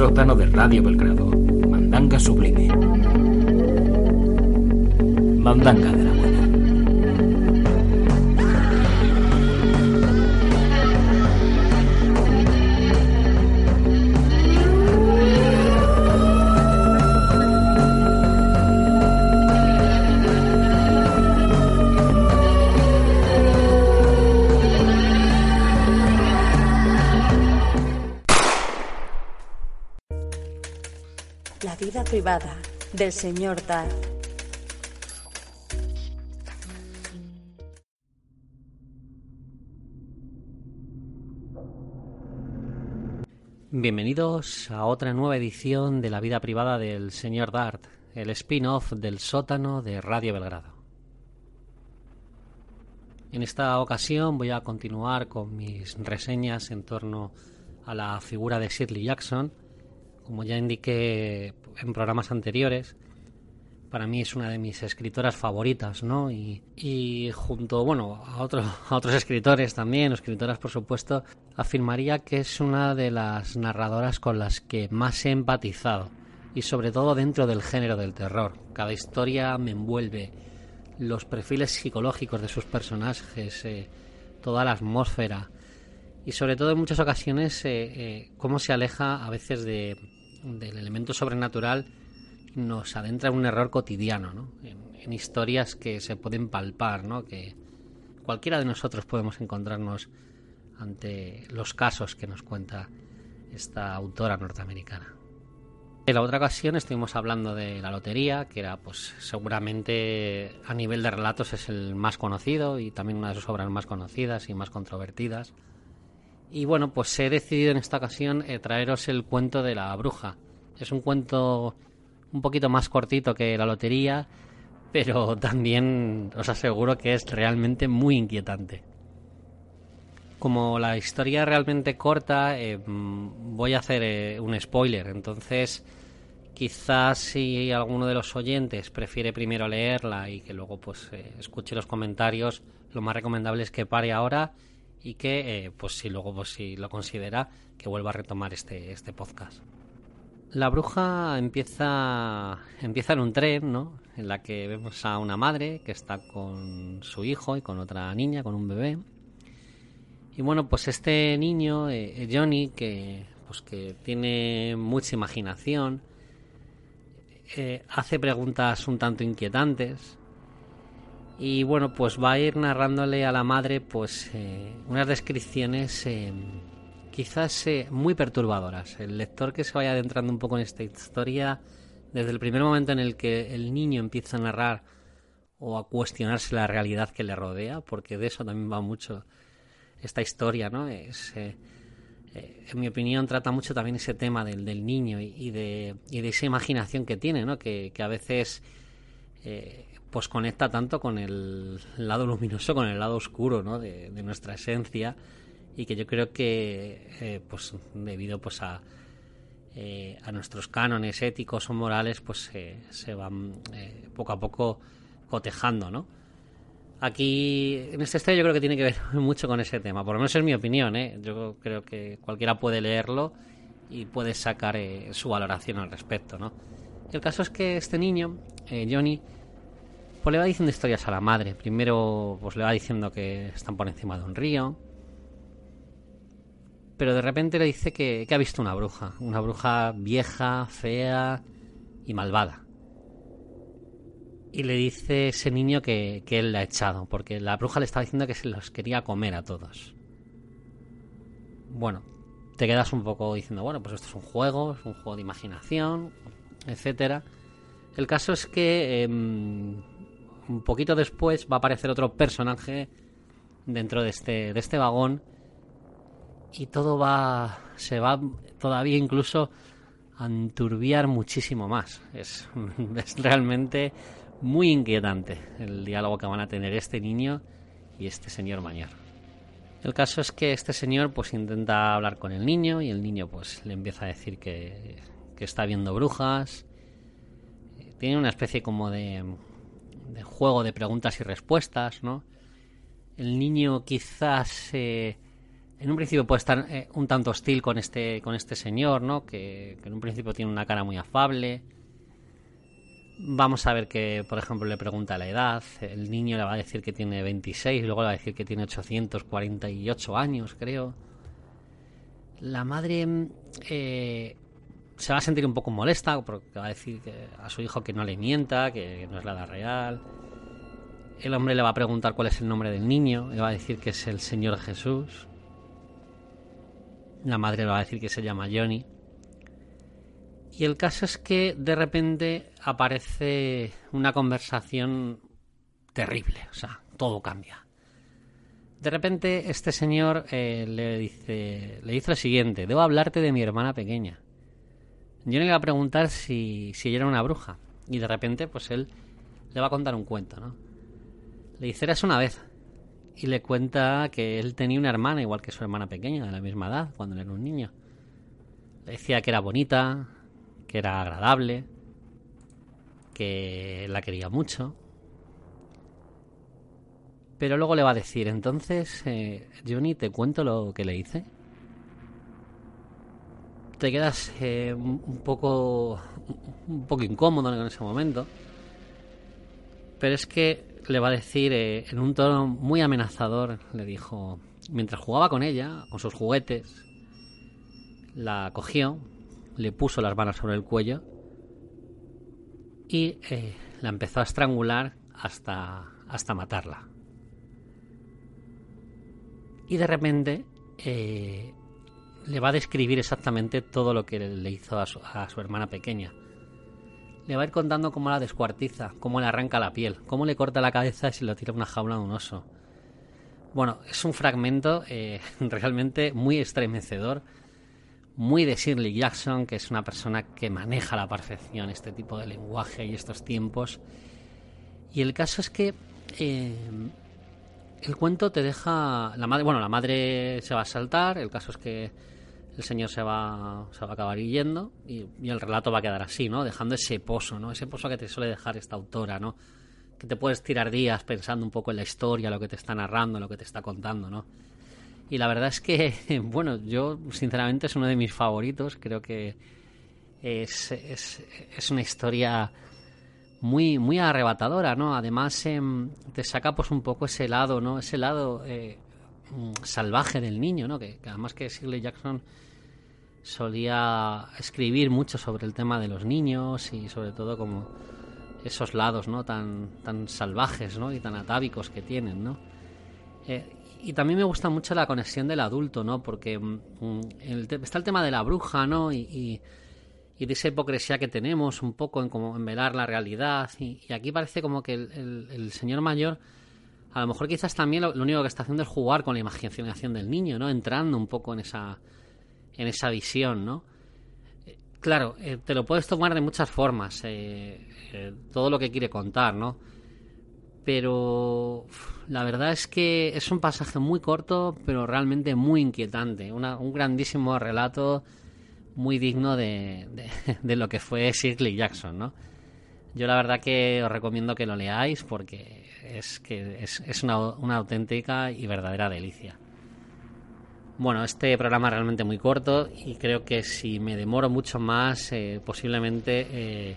sótano de Radio Belgrado. Mandanga sublime. Mandanga de la privada del señor Dark. Bienvenidos a otra nueva edición de la vida privada del señor Dart, el spin-off del sótano de Radio Belgrado. En esta ocasión voy a continuar con mis reseñas en torno a la figura de Shirley Jackson. Como ya indiqué en programas anteriores, para mí es una de mis escritoras favoritas, ¿no? Y, y junto, bueno, a, otro- a otros escritores también, escritoras por supuesto, afirmaría que es una de las narradoras con las que más he empatizado, y sobre todo dentro del género del terror. Cada historia me envuelve, los perfiles psicológicos de sus personajes, eh, toda la atmósfera, y sobre todo en muchas ocasiones eh, eh, cómo se aleja a veces de, del elemento sobrenatural nos adentra en un error cotidiano, ¿no? En, historias que se pueden palpar, ¿no? Que cualquiera de nosotros podemos encontrarnos ante los casos que nos cuenta esta autora norteamericana. En la otra ocasión estuvimos hablando de la lotería, que era pues seguramente a nivel de relatos es el más conocido y también una de sus obras más conocidas y más controvertidas. Y bueno, pues he decidido en esta ocasión eh, traeros el cuento de la bruja. Es un cuento un poquito más cortito que la lotería, pero también os aseguro que es realmente muy inquietante. Como la historia es realmente corta, eh, mm, voy a hacer eh, un spoiler, entonces quizás si alguno de los oyentes prefiere primero leerla y que luego pues escuche los comentarios, lo más recomendable es que pare ahora y que eh, pues si luego pues si lo considera que vuelva a retomar este, este podcast. La bruja empieza, empieza en un tren, ¿no? En la que vemos a una madre que está con su hijo y con otra niña, con un bebé. Y bueno, pues este niño, eh, Johnny, que, pues que tiene mucha imaginación, eh, hace preguntas un tanto inquietantes. Y bueno, pues va a ir narrándole a la madre, pues, eh, unas descripciones eh, quizás eh, muy perturbadoras. El lector que se vaya adentrando un poco en esta historia, desde el primer momento en el que el niño empieza a narrar o a cuestionarse la realidad que le rodea, porque de eso también va mucho esta historia, ¿no? Es, eh, eh, en mi opinión, trata mucho también ese tema del, del niño y, de, y de esa imaginación que tiene, ¿no? Que, a veces pues conecta tanto con el lado luminoso, con el lado oscuro, ¿no? De, de nuestra esencia y que yo creo que, eh, pues debido pues a eh, a nuestros cánones éticos o morales, pues eh, se van eh, poco a poco cotejando, ¿no? Aquí, en esta historia yo creo que tiene que ver mucho con ese tema, por lo menos es mi opinión, ¿eh? Yo creo que cualquiera puede leerlo y puede sacar eh, su valoración al respecto, ¿no? El caso es que este niño, Johnny, pues le va diciendo historias a la madre. Primero, pues le va diciendo que están por encima de un río, pero de repente le dice que, que ha visto una bruja, una bruja vieja, fea y malvada. Y le dice ese niño que, que él la ha echado, porque la bruja le estaba diciendo que se los quería comer a todos. Bueno, te quedas un poco diciendo, bueno, pues esto es un juego, es un juego de imaginación, etcétera. El caso es que em, un poquito después va a aparecer otro personaje dentro de este, de este vagón. Y todo va se va todavía incluso a enturbiar muchísimo más. Es, es realmente muy inquietante el diálogo que van a tener este niño y este señor mayor. El caso es que este señor pues intenta hablar con el niño y el niño pues le empieza a decir que, que está viendo brujas. Tiene una especie como de, de juego de preguntas y respuestas no el niño quizás eh, En un principio puede estar eh, un tanto hostil con este, con este señor, ¿no? Que, que en un principio tiene una cara muy afable. Vamos a ver que, por ejemplo, le pregunta la edad. El niño le va a decir que tiene 26, luego le va a decir que tiene 848 años, creo. La madre eh, se va a sentir un poco molesta porque va a decir que a su hijo que no le mienta, que no es la edad real. El hombre le va a preguntar cuál es el nombre del niño, le va a decir que es el Señor Jesús. La madre le va a decir que se llama Johnny. Y el caso es que de repente aparece una conversación terrible, o sea, todo cambia. De repente este señor eh, le dice le dice lo siguiente, debo hablarte de mi hermana pequeña. Johnny le va a preguntar si, si ella era una bruja. Y de repente, pues él le va a contar un cuento, ¿no? Le dice, eras una vez. Y le cuenta que él tenía una hermana igual que su hermana pequeña, de la misma edad, cuando era un niño. Le decía que era bonita, que era agradable, que la quería mucho. Pero luego le va a decir, entonces, eh, Johnny, ¿te cuento lo que le hice? Te quedas eh, un poco un poco incómodo en ese momento. Pero es que le va a decir eh, en un tono muy amenazador, le dijo, mientras jugaba con ella, con sus juguetes, la cogió, le puso las manos sobre el cuello y eh, la empezó a estrangular hasta, hasta matarla. Y de repente le va a describir exactamente todo lo que le hizo a su, hermana pequeña le va a ir contando cómo la descuartiza, cómo le arranca la piel, cómo le corta la cabeza y se lo tira una jaula de un oso. Bueno, es un fragmento eh, realmente muy estremecedor, muy de Shirley Jackson, que es una persona que maneja a la perfección este tipo de lenguaje y estos tiempos. Y el caso es que eh, el cuento te deja. La madre, bueno, la madre se va a saltar. El caso es que el señor se va, se va a acabar yendo y, el relato va a quedar así, ¿no? Dejando ese pozo, ¿no? Ese pozo que te suele dejar esta autora, ¿no? Que te puedes tirar días pensando un poco en la historia, lo que te está narrando, lo que te está contando, ¿no? Y la verdad es que, bueno, yo sinceramente es uno de mis favoritos, creo que es, es, es una historia muy, muy arrebatadora, ¿no? Además em, te saca pues un poco ese lado, ¿no? Ese lado eh, mm, salvaje del niño, ¿no? Que, además que Shirley Jackson solía escribir mucho sobre el tema de los niños y sobre todo como esos lados no tan tan salvajes ¿no? y tan atávicos que tienen no eh, y también me gusta mucho la conexión del adulto no porque mm, está el tema de la bruja no y, de esa hipocresía que tenemos un poco en como en velar la realidad y, aquí parece como que el, señor mayor a lo mejor quizás también lo, único que está haciendo es jugar con la imaginación del niño no entrando un poco en esa en esa visión, ¿no? Eh, claro, eh, te lo puedes tomar de muchas formas, eh, todo lo que quiere contar, ¿no? Pero la verdad es que es un pasaje muy corto, pero realmente muy inquietante. un grandísimo relato muy digno de, de, lo que fue Shirley Jackson, ¿no? Yo la verdad que os recomiendo que lo leáis porque es que es, es una, auténtica y verdadera delicia. Bueno, este programa es realmente muy corto y creo que si me demoro mucho más, eh, posiblemente eh,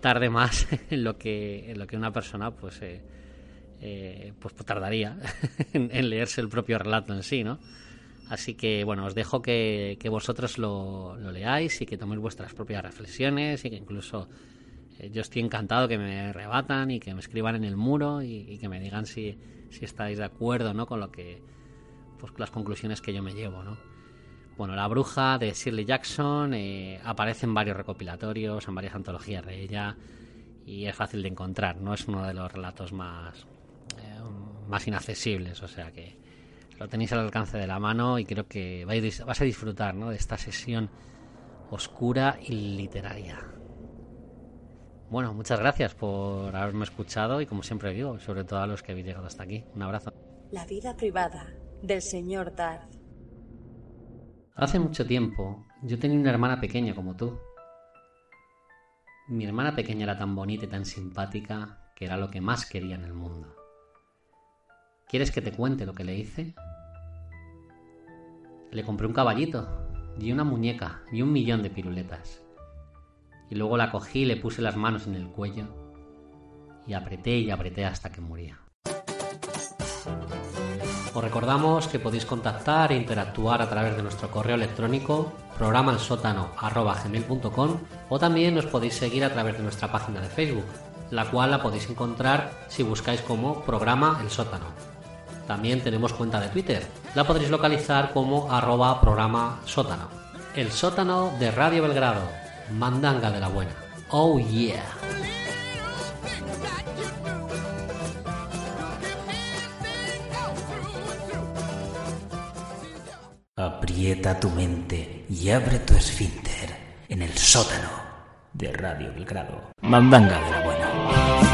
tarde más en lo que en lo que una persona pues eh, pues tardaría en, leerse el propio relato en sí, ¿no? Así que bueno, os dejo que, vosotros lo, leáis y que toméis vuestras propias reflexiones y que incluso yo estoy encantado que me rebatan y que me escriban en el muro y, y que me digan si, si estáis de acuerdo ¿no? con lo que pues las conclusiones que yo me llevo, ¿no? Bueno, La Bruja de Shirley Jackson eh, aparece en varios recopilatorios, en varias antologías de ella y es fácil de encontrar, no es uno de los relatos más, eh, más inaccesibles, o sea que lo tenéis al alcance de la mano y creo que vais, vas a disfrutar ¿no? de esta sesión oscura y literaria. Bueno, muchas gracias por haberme escuchado y como siempre digo, sobre todo a los que habéis llegado hasta aquí. Un abrazo. La vida privada del señor Darth. Hace mucho tiempo yo tenía una hermana pequeña como tú. Mi hermana pequeña era tan bonita y tan simpática que era lo que más quería en el mundo. ¿Quieres que te cuente lo que le hice? Le compré un caballito y una muñeca y un millón de piruletas. Y luego la cogí y le puse las manos en el cuello y apreté y apreté hasta que moría. Os recordamos que podéis contactar e interactuar a través de nuestro correo electrónico programaelsótano.com o también nos podéis seguir a través de nuestra página de Facebook, la cual la podéis encontrar si buscáis como programa el sótano. También tenemos cuenta de Twitter, la podréis localizar como arroba programa sótano. El sótano de Radio Belgrado, mandanga de la buena. Oh yeah. Aprieta tu mente y abre tu esfínter en el sótano de Radio Belgrado. Mandanga de la buena.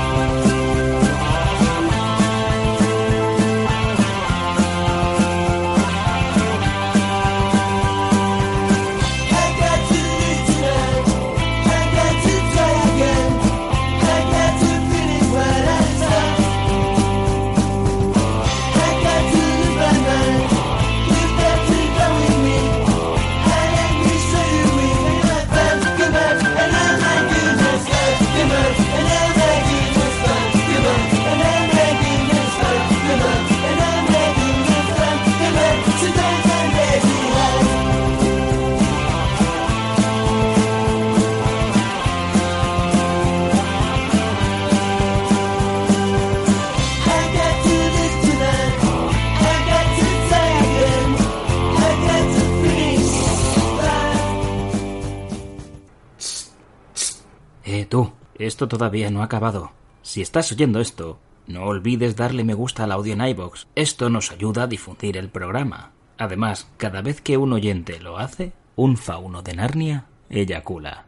Tú, esto todavía no ha acabado. Si estás oyendo esto, no olvides darle me gusta al audio en iVoox. Esto nos ayuda a difundir el programa. Además, cada vez que un oyente lo hace, un fauno de Narnia eyacula.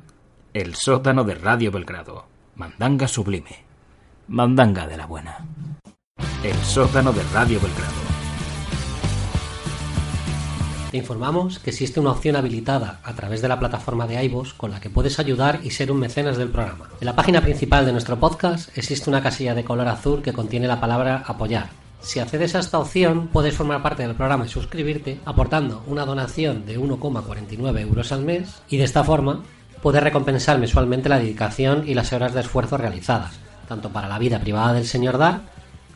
El sótano de Radio Belgrado. Mandanga sublime. Mandanga de la buena. El sótano de Radio Belgrado. Te informamos que existe una opción habilitada a través de la plataforma de iVoox con la que puedes ayudar y ser un mecenas del programa. En la página principal de nuestro podcast existe una casilla de color azul que contiene la palabra apoyar. Si accedes a esta opción, puedes formar parte del programa y suscribirte aportando una donación de 1,49 euros al mes y de esta forma puedes recompensar mensualmente la dedicación y las horas de esfuerzo realizadas, tanto para la vida privada del señor Dar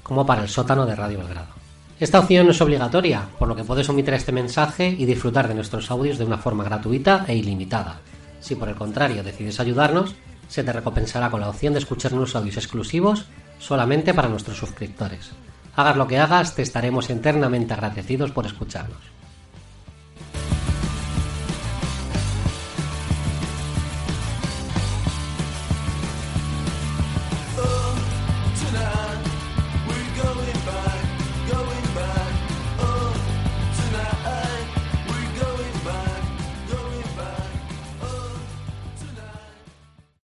como para el sótano de Radio Belgrado. Esta opción no es obligatoria, por lo que puedes omitir este mensaje y disfrutar de nuestros audios de una forma gratuita e ilimitada. Si por el contrario decides ayudarnos, se te recompensará con la opción de escuchar unos audios exclusivos solamente para nuestros suscriptores. Hagas lo que hagas, te estaremos eternamente agradecidos por escucharnos.